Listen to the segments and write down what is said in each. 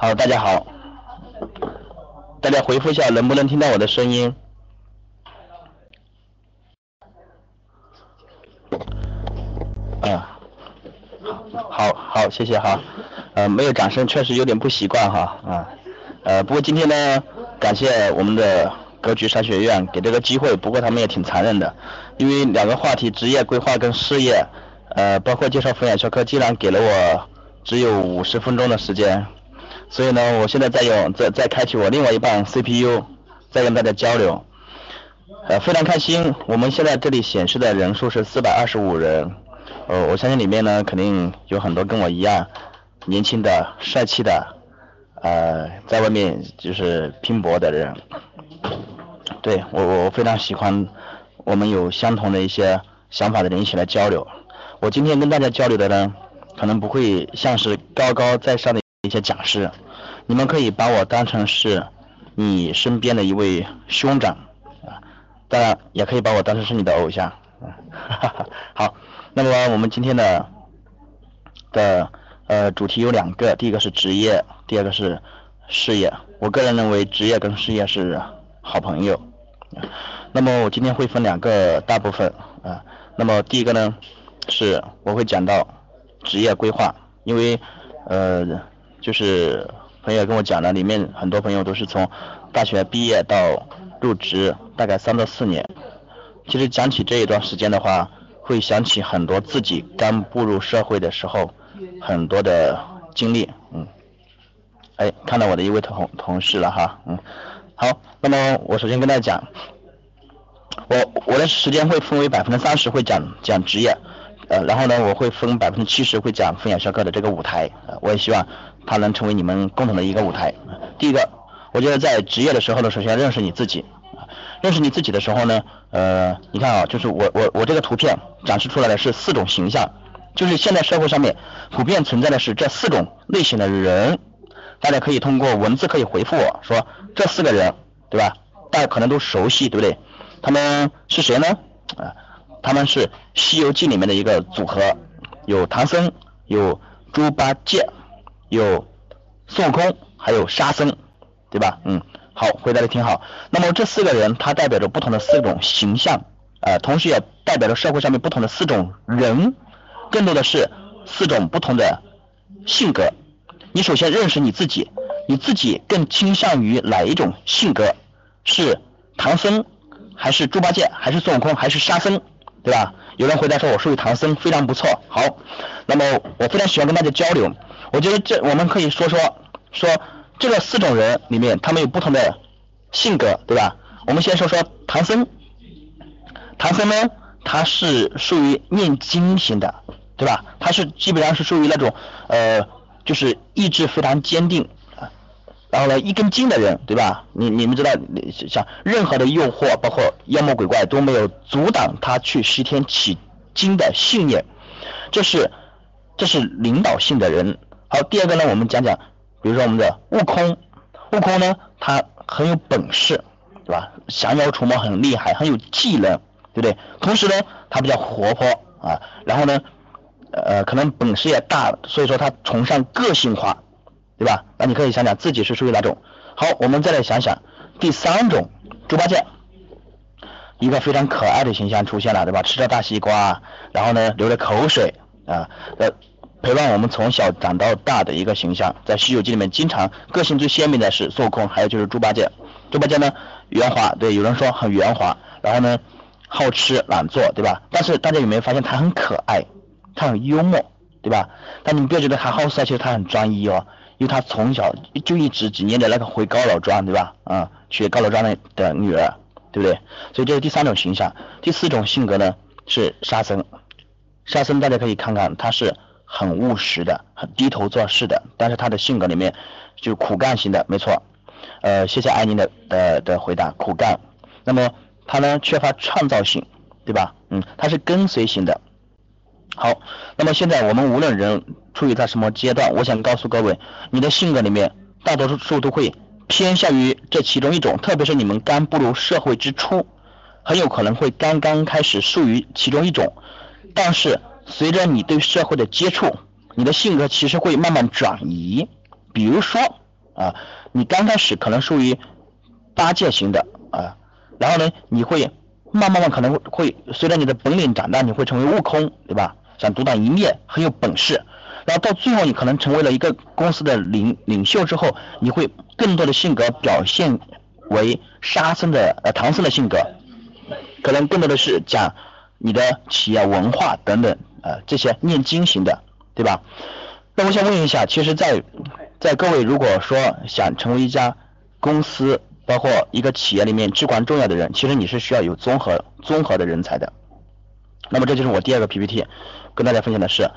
好，大家好，大家回复一下，能不能听到我的声音？啊，好好，谢谢哈，呃，没有掌声确实有点不习惯哈，啊，呃，不过今天呢，感谢我们的格局商学院给这个机会，不过他们也挺残忍的，因为两个话题，职业规划跟事业，呃，包括介绍抚养学科，竟然给了我只有五十分钟的时间，所以呢，我现在在用在在开启我另外一半 CPU，在跟大家交流，呃，非常开心，我们现在这里显示的人数是四百二十五人。呃，我相信里面呢，肯定有很多跟我一样年轻的、帅气的，呃，在外面就是拼搏的人。对我，我非常喜欢我们有相同的一些想法的人一起来交流。我今天跟大家交流的呢，可能不会像是高高在上的一些讲师，你们可以把我当成是你身边的一位兄长啊，当然也可以把我当成是你的偶像。哈哈，好。那么我们今天的的呃主题有两个，第一个是职业，第二个是事业。我个人认为职业跟事业是好朋友。那么我今天会分两个大部分啊。那么第一个呢，是我会讲到职业规划，因为呃就是朋友跟我讲了，里面很多朋友都是从大学毕业到入职大概三到四年。其实讲起这一段时间的话。会想起很多自己刚步入社会的时候很多的经历，嗯，哎，看到我的一位同同事了哈，嗯，好，那么我首先跟大家讲，我我的时间会分为百分之三十会讲讲职业，呃，然后呢，我会分百分之七十会讲分享销课的这个舞台，呃我也希望它能成为你们共同的一个舞台。第一个，我觉得在职业的时候呢，首先认识你自己。认识你自己的时候呢，呃，你看啊，就是我我我这个图片展示出来的是四种形象，就是现在社会上面普遍存在的是这四种类型的人，大家可以通过文字可以回复我说这四个人，对吧？大家可能都熟悉，对不对？他们是谁呢？啊，他们是《西游记》里面的一个组合，有唐僧，有猪八戒，有孙悟空，还有沙僧，对吧？嗯。好，回答的挺好。那么这四个人，他代表着不同的四种形象，呃，同时也代表着社会上面不同的四种人，更多的是四种不同的性格。你首先认识你自己，你自己更倾向于哪一种性格？是唐僧，还是猪八戒，还是孙悟空，还是沙僧，对吧？有人回答说，我属于唐僧，非常不错。好，那么我非常喜欢跟大家交流。我觉得这我们可以说说说。这个四种人里面，他们有不同的性格，对吧？我们先说说唐僧。唐僧呢，他是属于念经型的，对吧？他是基本上是属于那种呃，就是意志非常坚定，然后呢一根筋的人，对吧？你你们知道，像任何的诱惑，包括妖魔鬼怪都没有阻挡他去西天取经的信念，这是这是领导性的人。好，第二个呢，我们讲讲。比如说我们的悟空，悟空呢，他很有本事，对吧？降妖除魔很厉害，很有技能，对不对？同时呢，他比较活泼啊，然后呢，呃，可能本事也大，所以说他崇尚个性化，对吧？那你可以想想自己是属于哪种。好，我们再来想想第三种，猪八戒，一个非常可爱的形象出现了，对吧？吃着大西瓜，然后呢，流着口水啊，呃。陪伴我们从小长到大的一个形象，在《西游记》里面，经常个性最鲜明的是孙悟空，还有就是猪八戒。猪八戒呢，圆滑，对，有人说很圆滑，然后呢，好吃懒做，对吧？但是大家有没有发现他很可爱，他很幽默，对吧？但你们不要觉得他好色，其实他很专一哦，因为他从小就一直只念着那个回高老庄，对吧？啊，娶高老庄的的女儿，对不对？所以这是第三种形象。第四种性格呢是沙僧，沙僧大家可以看看，他是。很务实的，很低头做事的，但是他的性格里面就苦干型的，没错。呃，谢谢安宁的的的回答，苦干。那么他呢，缺乏创造性，对吧？嗯，他是跟随型的。好，那么现在我们无论人处于在什么阶段，我想告诉各位，你的性格里面大多数都会偏向于这其中一种，特别是你们刚步入社会之初，很有可能会刚刚开始属于其中一种，但是。随着你对社会的接触，你的性格其实会慢慢转移。比如说啊，你刚开始可能属于八戒型的啊，然后呢，你会慢慢慢可能会随着你的本领长大，你会成为悟空，对吧？想独当一面，很有本事。然后到最后，你可能成为了一个公司的领领袖之后，你会更多的性格表现为沙僧的呃唐僧的性格，可能更多的是讲你的企业文化等等。呃，这些念经型的，对吧？那我想问一下，其实，在在各位如果说想成为一家公司，包括一个企业里面至关重要的人，其实你是需要有综合综合的人才的。那么这就是我第二个 PPT，跟大家分享的是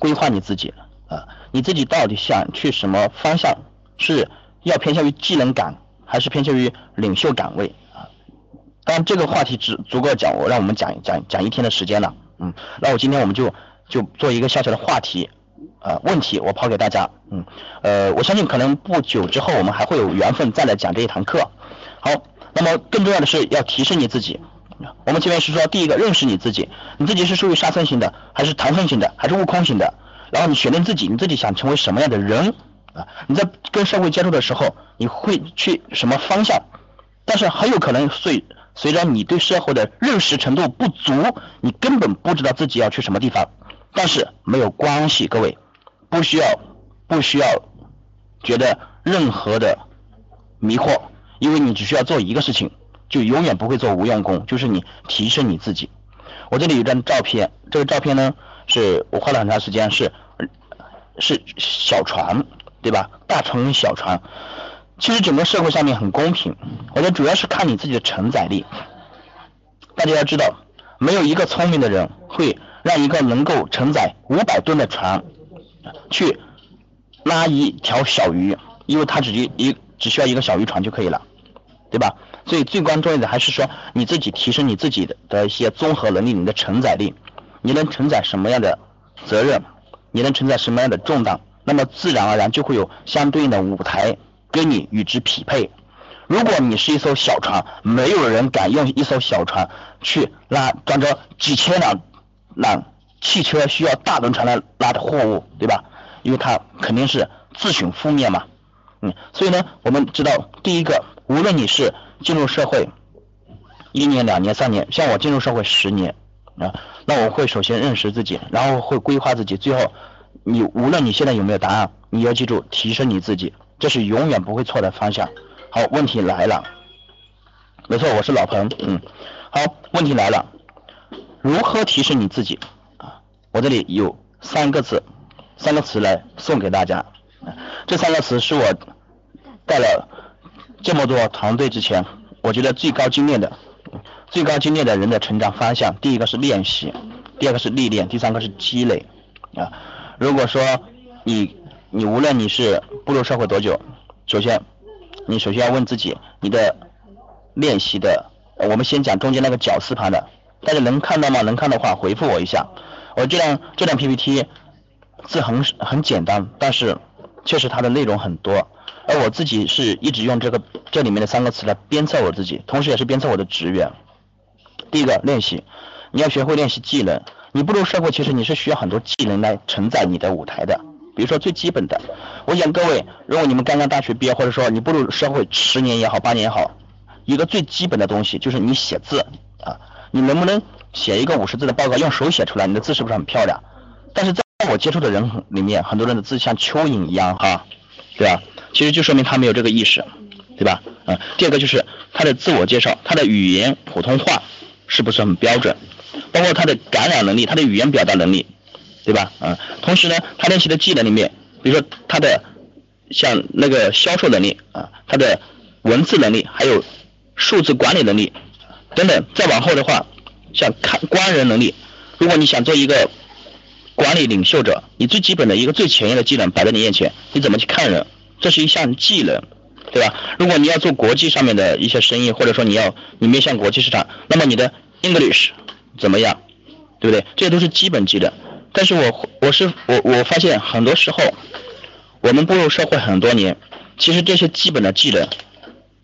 规划你自己啊，你自己到底想去什么方向？是要偏向于技能岗，还是偏向于领袖岗位当然这个话题只足够讲，我让我们讲讲讲一天的时间了。嗯，那我今天我们就就做一个小小的话题，呃，问题我抛给大家，嗯，呃，我相信可能不久之后我们还会有缘分再来讲这一堂课。好，那么更重要的是要提升你自己。我们前面是说第一个认识你自己，你自己是属于沙僧型的，还是唐僧型的，还是悟空型的？然后你选定自己，你自己想成为什么样的人啊？你在跟社会接触的时候，你会去什么方向？但是很有可能随随着你对社会的认识程度不足，你根本不知道自己要去什么地方。但是没有关系，各位，不需要不需要觉得任何的迷惑，因为你只需要做一个事情，就永远不会做无用功，就是你提升你自己。我这里有张照片，这个照片呢是我花了很长时间，是是小船，对吧？大船跟小船。其实整个社会上面很公平，我觉得主要是看你自己的承载力。大家要知道，没有一个聪明的人会让一个能够承载五百吨的船去拉一条小鱼，因为他只一一只需要一个小渔船就可以了，对吧？所以最关重要的还是说你自己提升你自己的的一些综合能力，你的承载力，你能承载什么样的责任，你能承载什么样的重担，那么自然而然就会有相对应的舞台。跟你与之匹配。如果你是一艘小船，没有人敢用一艘小船去拉装着几千辆辆汽车需要大轮船来拉的货物，对吧？因为它肯定是自寻覆灭嘛。嗯，所以呢，我们知道，第一个，无论你是进入社会一年、两年、三年，像我进入社会十年啊，那我会首先认识自己，然后会规划自己，最后你无论你现在有没有答案，你要记住提升你自己。这是永远不会错的方向。好，问题来了。没错，我是老彭。嗯，好，问题来了。如何提升你自己？啊，我这里有三个字，三个词来送给大家。这三个词是我带了这么多团队之前，我觉得最高精炼的、最高精炼的人的成长方向。第一个是练习，第二个是历练，第三个是积累。啊，如果说你。你无论你是步入社会多久，首先，你首先要问自己，你的练习的，我们先讲中间那个绞丝旁的，大家能看到吗？能看的话回复我一下。我这辆这张 PPT 字很很简单，但是确实它的内容很多，而我自己是一直用这个这里面的三个词来鞭策我自己，同时也是鞭策我的职员。第一个练习，你要学会练习技能。你步入社会，其实你是需要很多技能来承载你的舞台的。比如说最基本的，我想各位，如果你们刚刚大学毕业，或者说你步入社会十年也好，八年也好，一个最基本的东西就是你写字啊，你能不能写一个五十字的报告用手写出来？你的字是不是很漂亮？但是在我接触的人里面，很多人的字像蚯蚓一样哈，对吧？其实就说明他没有这个意识，对吧？嗯，第二个就是他的自我介绍，他的语言普通话是不是很标准？包括他的感染能力，他的语言表达能力。对吧？嗯，同时呢，他练习的技能里面，比如说他的像那个销售能力啊，他的文字能力，还有数字管理能力等等。再往后的话，像看官人能力，如果你想做一个管理领袖者，你最基本的一个最前沿的技能摆在你面前，你怎么去看人？这是一项技能，对吧？如果你要做国际上面的一些生意，或者说你要你面向国际市场，那么你的 English 怎么样，对不对？这些都是基本技能。但是我我是我我发现很多时候，我们步入社会很多年，其实这些基本的技能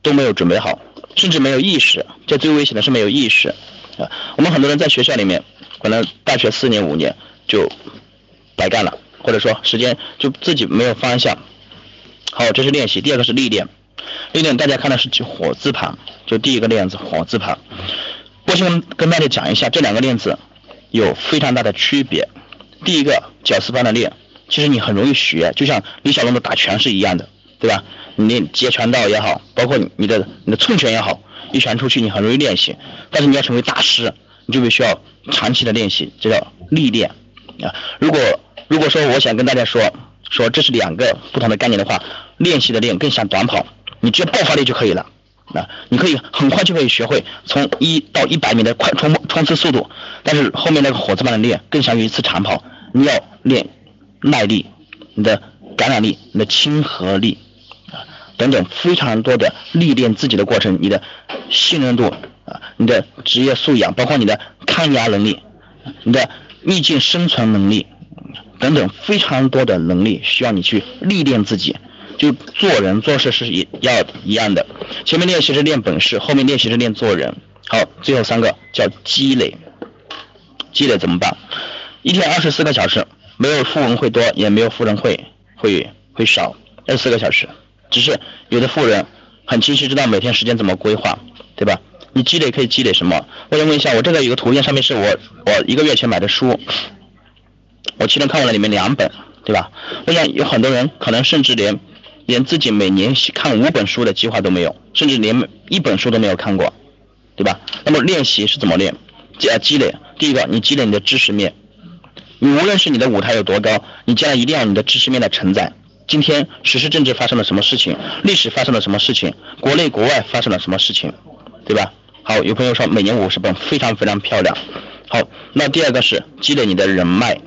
都没有准备好，甚至没有意识。这最危险的是没有意识啊！我们很多人在学校里面，可能大学四年五年就白干了，或者说时间就自己没有方向。好，这是练习。第二个是历练，历练大家看的是火字旁，就第一个链子火字旁。我先跟大家讲一下这两个链子有非常大的区别。第一个绞丝般的练，其实你很容易学，就像李小龙的打拳是一样的，对吧？你练截拳道也好，包括你的你的寸拳也好，一拳出去你很容易练习。但是你要成为大师，你就必须要长期的练习，这叫历练啊。如果如果说我想跟大家说说这是两个不同的概念的话，练习的练更像短跑，你只要爆发力就可以了啊，你可以很快就可以学会从一到一百米的快冲冲刺速度，但是后面那个火字般的练更像于一次长跑。你要练耐力，你的感染力，你的亲和力啊等等非常多的历练自己的过程，你的信任度啊，你的职业素养，包括你的抗压能力，你的逆境生存能力等等非常多的能力需要你去历练自己，就做人做事是一要一样的，前面练习是练本事，后面练习是练做人。好，最后三个叫积累，积累怎么办？一天二十四个小时，没有富人会多，也没有富人会会会少。二十四个小时，只是有的富人很清晰知道每天时间怎么规划，对吧？你积累可以积累什么？我想问一下，我这个有个图片，上面是我我一个月前买的书，我去年看完了里面两本，对吧？我想有很多人可能甚至连连自己每年看五本书的计划都没有，甚至连一本书都没有看过，对吧？那么练习是怎么练？积积累，第一个，你积累你的知识面。你无论是你的舞台有多高，你将来一定要你的知识面的承载。今天时事政治发生了什么事情，历史发生了什么事情，国内国外发生了什么事情，对吧？好，有朋友说每年五十本，非常非常漂亮。好，那第二个是积累你的人脉，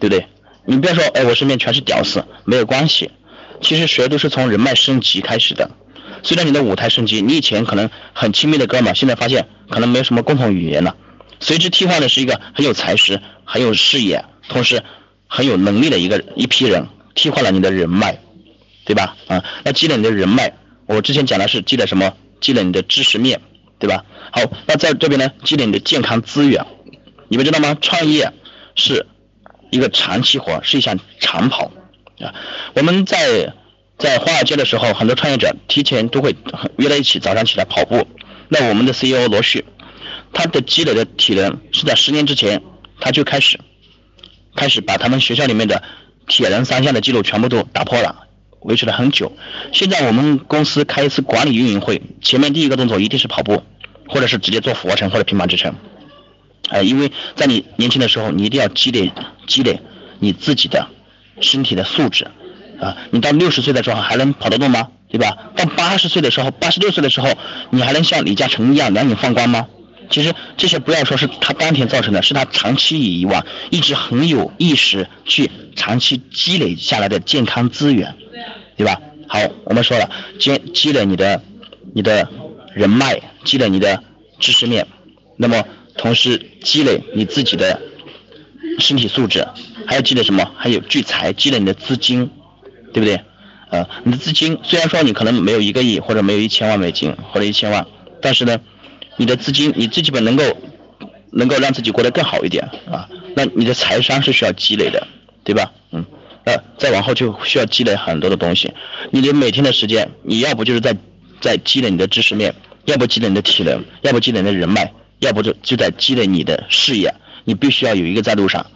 对不对？你不要说，哎，我身边全是屌丝，没有关系。其实谁都是从人脉升级开始的。随着你的舞台升级，你以前可能很亲密的哥们，现在发现可能没有什么共同语言了。随之替换的是一个很有才识、很有视野，同时很有能力的一个一批人，替换了你的人脉，对吧？啊，那积累你的人脉，我之前讲的是积累什么？积累你的知识面，对吧？好，那在这边呢，积累你的健康资源。你们知道吗？创业是一个长期活，是一项长跑啊。我们在在华尔街的时候，很多创业者提前都会约在一起，早上起来跑步。那我们的 CEO 罗旭。他的积累的体能是在十年之前，他就开始，开始把他们学校里面的铁人三项的记录全部都打破了，维持了很久。现在我们公司开一次管理运营会，前面第一个动作一定是跑步，或者是直接做俯卧撑或者平板支撑。哎，因为在你年轻的时候，你一定要积累积累你自己的身体的素质啊。你到六十岁的时候还能跑得动吗？对吧？到八十岁的时候，八十六岁的时候，你还能像李嘉诚一样两眼放光吗？其实这些不要说是他当天造成的，是他长期以往一直很有意识去长期积累下来的健康资源，对吧？好，我们说了积积累你的你的人脉，积累你的知识面，那么同时积累你自己的身体素质，还要积累什么？还有聚财，积累你的资金，对不对？呃，你的资金虽然说你可能没有一个亿或者没有一千万美金或者一千万，但是呢？你的资金，你最基本能够能够让自己过得更好一点啊，那你的财商是需要积累的，对吧？嗯，那再往后就需要积累很多的东西。你的每天的时间，你要不就是在在积累你的知识面，要不积累你的体能，要不积累你的人脉，要不就就在积累你的事业。你必须要有一个在路上。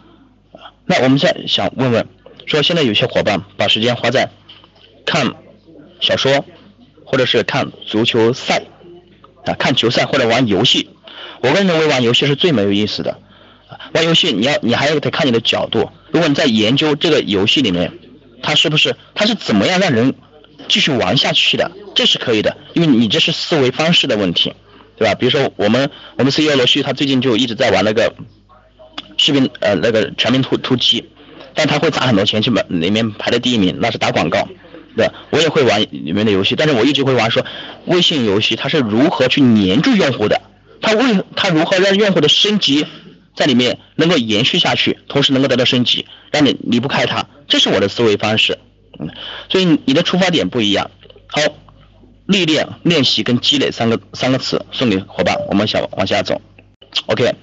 那我们现在想问问，说现在有些伙伴把时间花在看小说，或者是看足球赛。啊，看球赛或者玩游戏，我个人认为玩游戏是最没有意思的。玩游戏你要你还要得看你的角度。如果你在研究这个游戏里面，它是不是它是怎么样让人继续玩下去的，这是可以的，因为你这是思维方式的问题，对吧？比如说我们我们 CEO 罗旭他最近就一直在玩那个视频呃那个全民突突击，但他会砸很多钱去买里面排在第一名，那是打广告。对，我也会玩里面的游戏，但是我一直会玩说微信游戏它是如何去黏住用户的，它为它如何让用户的升级在里面能够延续下去，同时能够得到升级，让你离不开它，这是我的思维方式。嗯，所以你的出发点不一样。好，历练、练习跟积累三个三个词送给伙伴，我们想往下走。OK，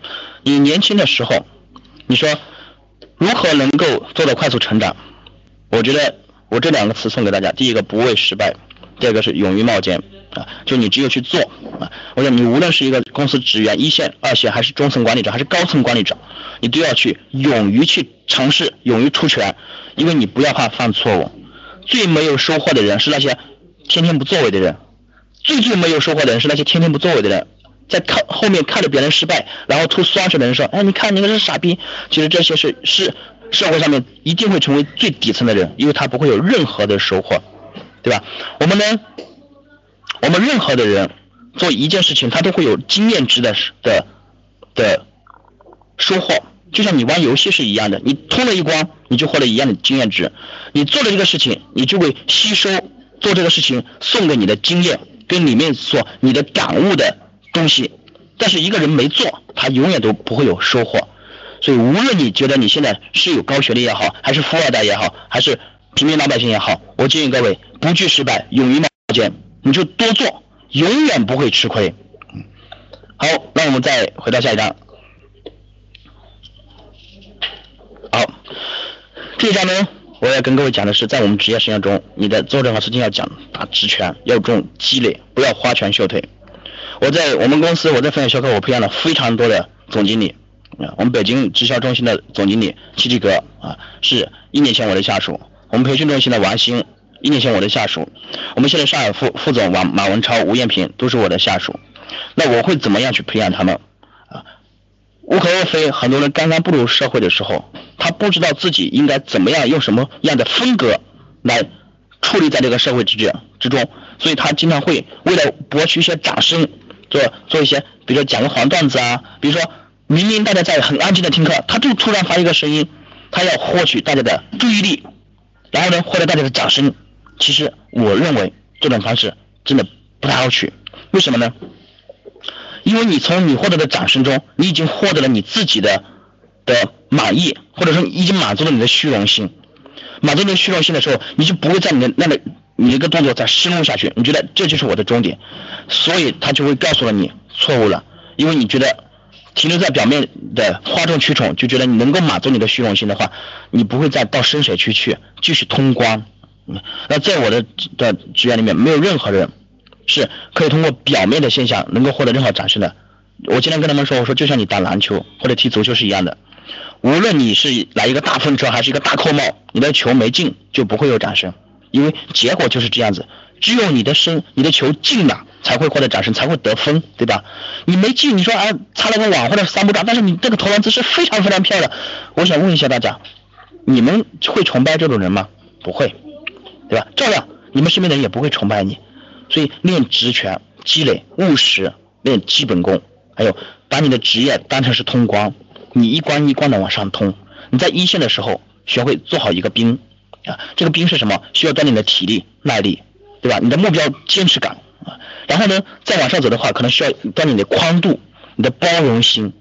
你年轻的时候，你说如何能够做到快速成长？我觉得。我这两个词送给大家，第一个不畏失败，第二个是勇于冒尖啊！就你只有去做啊！我想你无论是一个公司职员、一线、二线，还是中层管理者，还是高层管理者，你都要去勇于去尝试，勇于出拳，因为你不要怕犯错误。最没有收获的人是那些天天不作为的人，最最没有收获的人是那些天天不作为的人，在看后面看着别人失败，然后吐酸水的人说：“哎，你看那个是傻逼。”其实这些是是。社会上面一定会成为最底层的人，因为他不会有任何的收获，对吧？我们呢，我们任何的人做一件事情，他都会有经验值的的的收获，就像你玩游戏是一样的，你通了一关，你就获得一样的经验值。你做了这个事情，你就会吸收做这个事情送给你的经验跟里面所你的感悟的东西。但是一个人没做，他永远都不会有收获。所以，无论你觉得你现在是有高学历也好，还是富二代也好，还是平民老百姓也好，我建议各位不惧失败，勇于冒险，你就多做，永远不会吃亏。好，那我们再回到下一章。好，这一章呢，我要跟各位讲的是，在我们职业生涯中，你的做任何事情要讲打直拳，要重积累，不要花拳绣腿。我在我们公司，我在分享学科，我培养了非常多的总经理。啊，我们北京直销中心的总经理七七哥啊，是一年前我的下属。我们培训中心的王鑫，一年前我的下属。我们现在上海副副总王马文超、吴艳平都是我的下属。那我会怎么样去培养他们？啊，无可厚非，很多人刚刚步入社会的时候，他不知道自己应该怎么样用什么样的风格来处理在这个社会之之之中，所以他经常会为了博取一些掌声，做做一些，比如说讲个黄段子啊，比如说。明明大家在很安静的听课，他就突然发一个声音，他要获取大家的注意力，然后呢获得大家的掌声。其实我认为这种方式真的不太好取，为什么呢？因为你从你获得的掌声中，你已经获得了你自己的的满意，或者说已经满足了你的虚荣心。满足你的虚荣心的时候，你就不会在你的那个你一个动作再深入下去。你觉得这就是我的终点，所以他就会告诉了你错误了，因为你觉得。停留在表面的哗众取宠，就觉得你能够满足你的虚荣心的话，你不会再到深水区去继续通关。那在我的的职员里面，没有任何人是可以通过表面的现象能够获得任何掌声的。我今天跟他们说，我说就像你打篮球或者踢足球是一样的，无论你是来一个大风车还是一个大扣帽，你的球没进就不会有掌声，因为结果就是这样子。只有你的身，你的球进了。才会获得掌声，才会得分，对吧？你没进，你说啊，擦了个网或者三不打，但是你这个投篮姿势非常非常漂亮。我想问一下大家，你们会崇拜这种人吗？不会，对吧？照样，你们身边的人也不会崇拜你。所以练直拳，积累务实，练基本功，还有把你的职业当成是通关，你一关一关的往上通。你在一线的时候，学会做好一个兵啊，这个兵是什么？需要锻炼你的体力、耐力，对吧？你的目标坚持感。啊，然后呢，再往上走的话，可能需要锻炼你的宽度、你的包容心、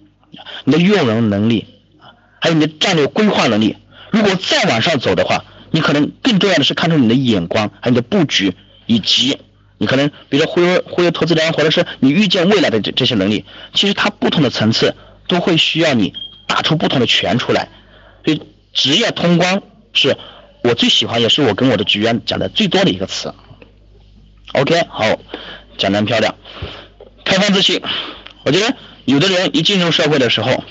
你的用人能力啊，还有你的战略规划能力。如果再往上走的话，你可能更重要的是看重你的眼光，还有你的布局，以及你可能比如说忽悠忽悠投资人，或者是你预见未来的这这些能力。其实它不同的层次都会需要你打出不同的拳出来。所以职业通关是我最喜欢，也是我跟我的职员讲的最多的一个词。OK，好，讲的漂亮，开放自信。我觉得有的人一进入社会的时候，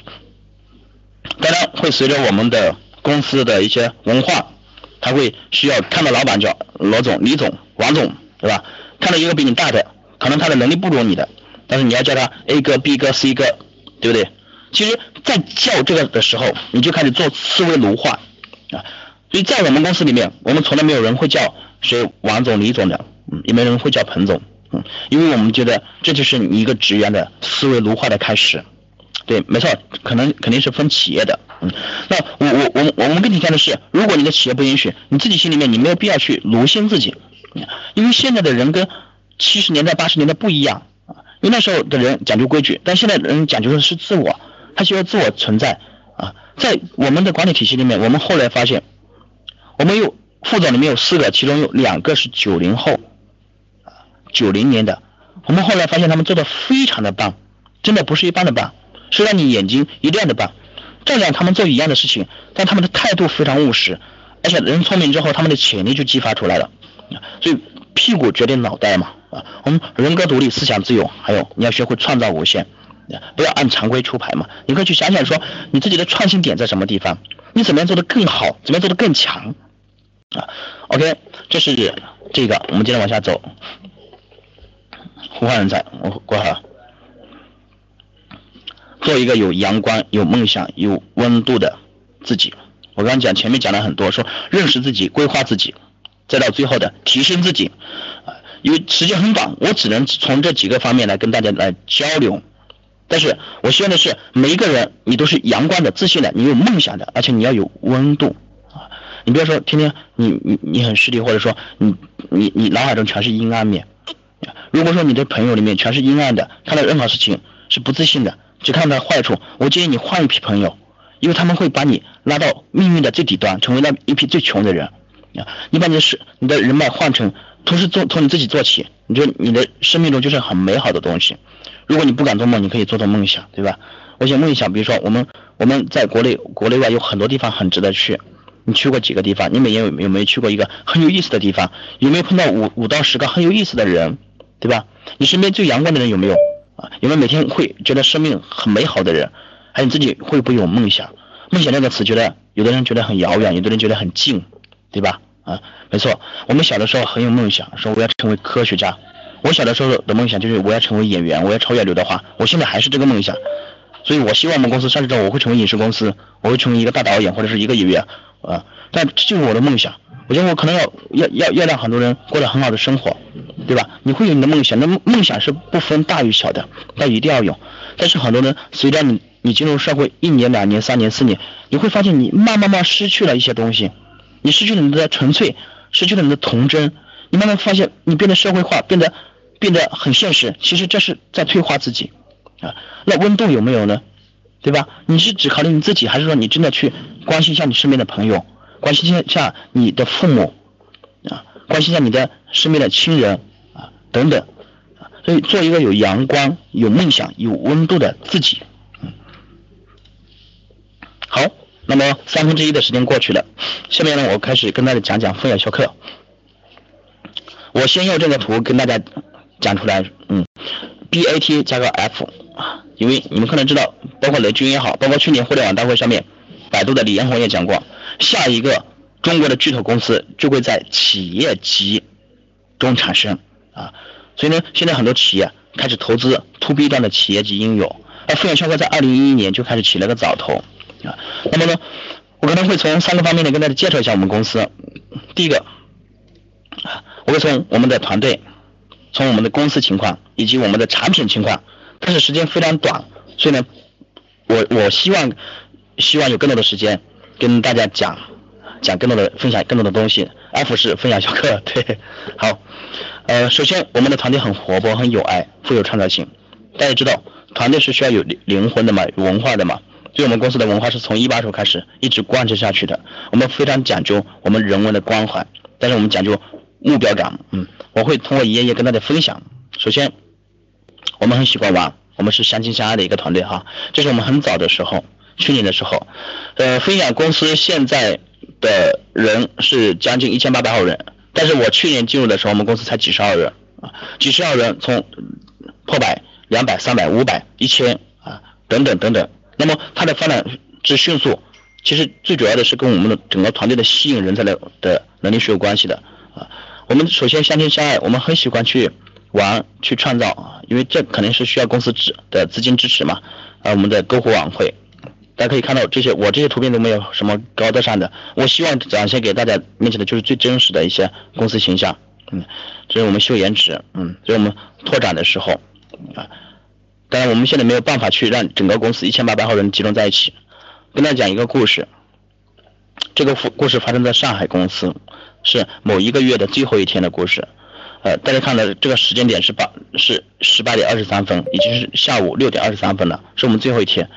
当然会随着我们的公司的一些文化，他会需要看到老板叫罗总、李总、王总，对吧？看到一个比你大的，可能他的能力不如你的，但是你要叫他 A 哥、B 哥、C 哥，对不对？其实，在叫这个的时候，你就开始做思维奴化啊。所以在我们公司里面，我们从来没有人会叫谁王总、李总的。嗯，也没人会叫彭总，嗯，因为我们觉得这就是你一个职员的思维奴化的开始。对，没错，可能肯定是分企业的。嗯，那我我我我们跟你讲的是，如果你的企业不允许，你自己心里面你没有必要去奴性自己，因为现在的人跟七十年代八十年代不一样啊，因为那时候的人讲究规矩，但现在人讲究的是自我，他需要自我存在啊。在我们的管理体系里面，我们后来发现，我们有副总里面有四个，其中有两个是九零后，啊，九零年的，我们后来发现他们做的非常的棒，真的不是一般的棒。是让你眼睛一亮的棒，照样他们做一样的事情，但他们的态度非常务实，而且人聪明之后，他们的潜力就激发出来了。所以屁股决定脑袋嘛，啊，我们人格独立，思想自由，还有你要学会创造无限，不要按常规出牌嘛。你可以去想想说，你自己的创新点在什么地方，你怎么样做的更好，怎么样做的更强，啊，OK，这是这个，我们接着往下走，呼唤人才，我过好。做一个有阳光、有梦想、有温度的自己。我刚刚讲前面讲了很多，说认识自己、规划自己，再到最后的提升自己。啊，因为时间很短，我只能从这几个方面来跟大家来交流。但是我希望的是，每一个人你都是阳光的、自信的，你有梦想的，而且你要有温度。你不要说天天你你你很势利，或者说你你你脑海中全是阴暗面。如果说你的朋友里面全是阴暗的，看到任何事情是不自信的。只看到坏处，我建议你换一批朋友，因为他们会把你拉到命运的最底端，成为那一批最穷的人。你把你的是你的人脉换成，同时做从你自己做起，你觉得你的生命中就是很美好的东西。如果你不敢做梦，你可以做做梦想，对吧？我想梦想，比如说我们我们在国内国内外有很多地方很值得去，你去过几个地方？你每年有有没有去过一个很有意思的地方？有没有碰到五五到十个很有意思的人，对吧？你身边最阳光的人有没有啊？有没有每天会觉得生命很美好的人？还有你自己会不会有梦想？梦想这个词，觉得有的人觉得很遥远，有的人觉得很近，对吧？啊，没错，我们小的时候很有梦想，说我要成为科学家。我小的时候的梦想就是我要成为演员，我要超越刘德华。我现在还是这个梦想，所以我希望我们公司上市之后，我会成为影视公司，我会成为一个大导演或者是一个演员啊。但这就是我的梦想。我觉得我可能要要要要让很多人过得很好的生活，对吧？你会有你的梦想，那梦想是不分大与小的，但一定要有。但是很多人随着你你进入社会一年、两年、三年、四年，你会发现你慢慢慢失去了一些东西，你失去了你的纯粹，失去了你的童真，你慢慢发现你变得社会化，变得变得很现实。其实这是在退化自己啊。那温度有没有呢？对吧？你是只考虑你自己，还是说你真的去关心一下你身边的朋友？关心一下你的父母啊，关心一下你的身边的亲人啊，等等啊，所以做一个有阳光、有梦想、有温度的自己。好，那么三分之一的时间过去了，下面呢，我开始跟大家讲讲分享小课。我先用这个图跟大家讲出来，嗯，BAT 加个 F 啊，因为你们可能知道，包括雷军也好，包括去年互联网大会上面，百度的李彦宏也讲过。下一个中国的巨头公司就会在企业级中产生啊，所以呢，现在很多企业开始投资 to B 端的企业级应用，而富远超哥在二零一一年就开始起了个早头啊。那么呢，我可能会从三个方面呢跟大家介绍一下我们公司。第一个，我会从我们的团队，从我们的公司情况以及我们的产品情况，但是时间非常短，所以呢，我我希望希望有更多的时间。跟大家讲讲更多的分享更多的东西，F 是分享小课，对，好，呃，首先我们的团队很活泼，很有爱，富有创造性。大家知道，团队是需要有灵魂的嘛，有文化的嘛。所以我们公司的文化是从一把手开始一直贯彻下去的。我们非常讲究我们人文的关怀，但是我们讲究目标感。嗯，我会通过一页页跟大家分享。首先，我们很喜欢玩，我们是相亲相爱的一个团队哈。这是我们很早的时候。去年的时候，呃，分享公司现在的人是将近一千八百号人，但是我去年进入的时候，我们公司才几十号人啊，几十号人从破百、两百、三百、五百、一千啊等等等等，那么它的发展之迅速，其实最主要的是跟我们的整个团队的吸引人才的的能力是有关系的啊。我们首先相亲相爱，我们很喜欢去玩、去创造，因为这肯定是需要公司支的资金支持嘛啊，我们的篝火晚会。大家可以看到这些，我这些图片都没有什么高大上的。我希望展现给大家面前的就是最真实的一些公司形象。嗯，这是我们秀颜值。嗯，所以我们拓展的时候啊，当然我们现在没有办法去让整个公司一千八百号人集中在一起。跟大家讲一个故事，这个故故事发生在上海公司，是某一个月的最后一天的故事。呃，大家看的这个时间点是八是十八点二十三分，已经是下午六点二十三分了，是我们最后一天。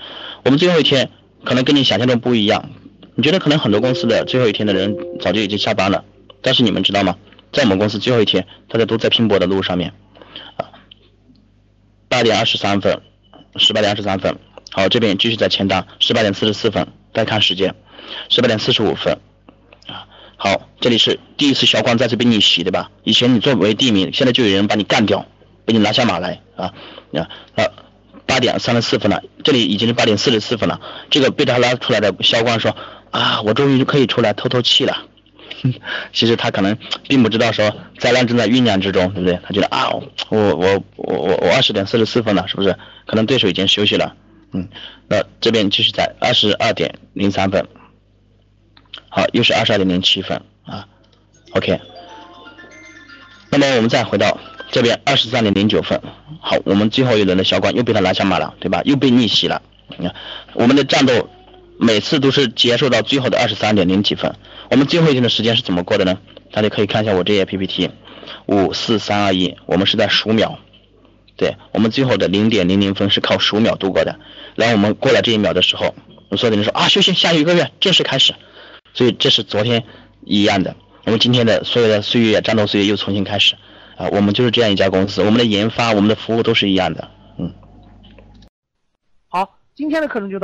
我们最后一天可能跟你想象中不一样，你觉得可能很多公司的最后一天的人早就已经下班了，但是你们知道吗？在我们公司最后一天，大家都在拼搏的路上面。啊，八点二十三分，十八点二十三分，好，这边继续在签单，十八点四十四分，再看时间，十八点四十五分。好，这里是第一次销光再次被逆袭，对吧？以前你作为第一名，现在就有人把你干掉，被你拿下马来啊！啊，八点三十四分了，这里已经是八点四十四分了。这个被他拉出来的销光说啊，我终于可以出来透透气了。其实他可能并不知道说灾难正在酝酿之中，对不对？他觉得啊，我我我我我二十点四十四分了，是不是？可能对手已经休息了。嗯，那这边继续在二十二点零三分。好，又是二十二点零七分啊，OK。那么我们再回到这边二十三点零九分，好，我们最后一轮的销冠又被他拿下马了，对吧？又被逆袭了。你看，我们的战斗每次都是结束到最后的二十三点零几分。我们最后一天的时间是怎么过的呢？大家可以看一下我这页 PPT，五四三二一，我们是在数秒，对我们最后的零点零零分是靠数秒度过的。然后我们过了这一秒的时候，我所有人说啊，休息，下一个月正式开始。所以这是昨天一样的，我们今天的所有的岁月战斗岁月又重新开始，啊，我们就是这样一家公司，我们的研发、我们的服务都是一样的，嗯。好，今天的课程就到。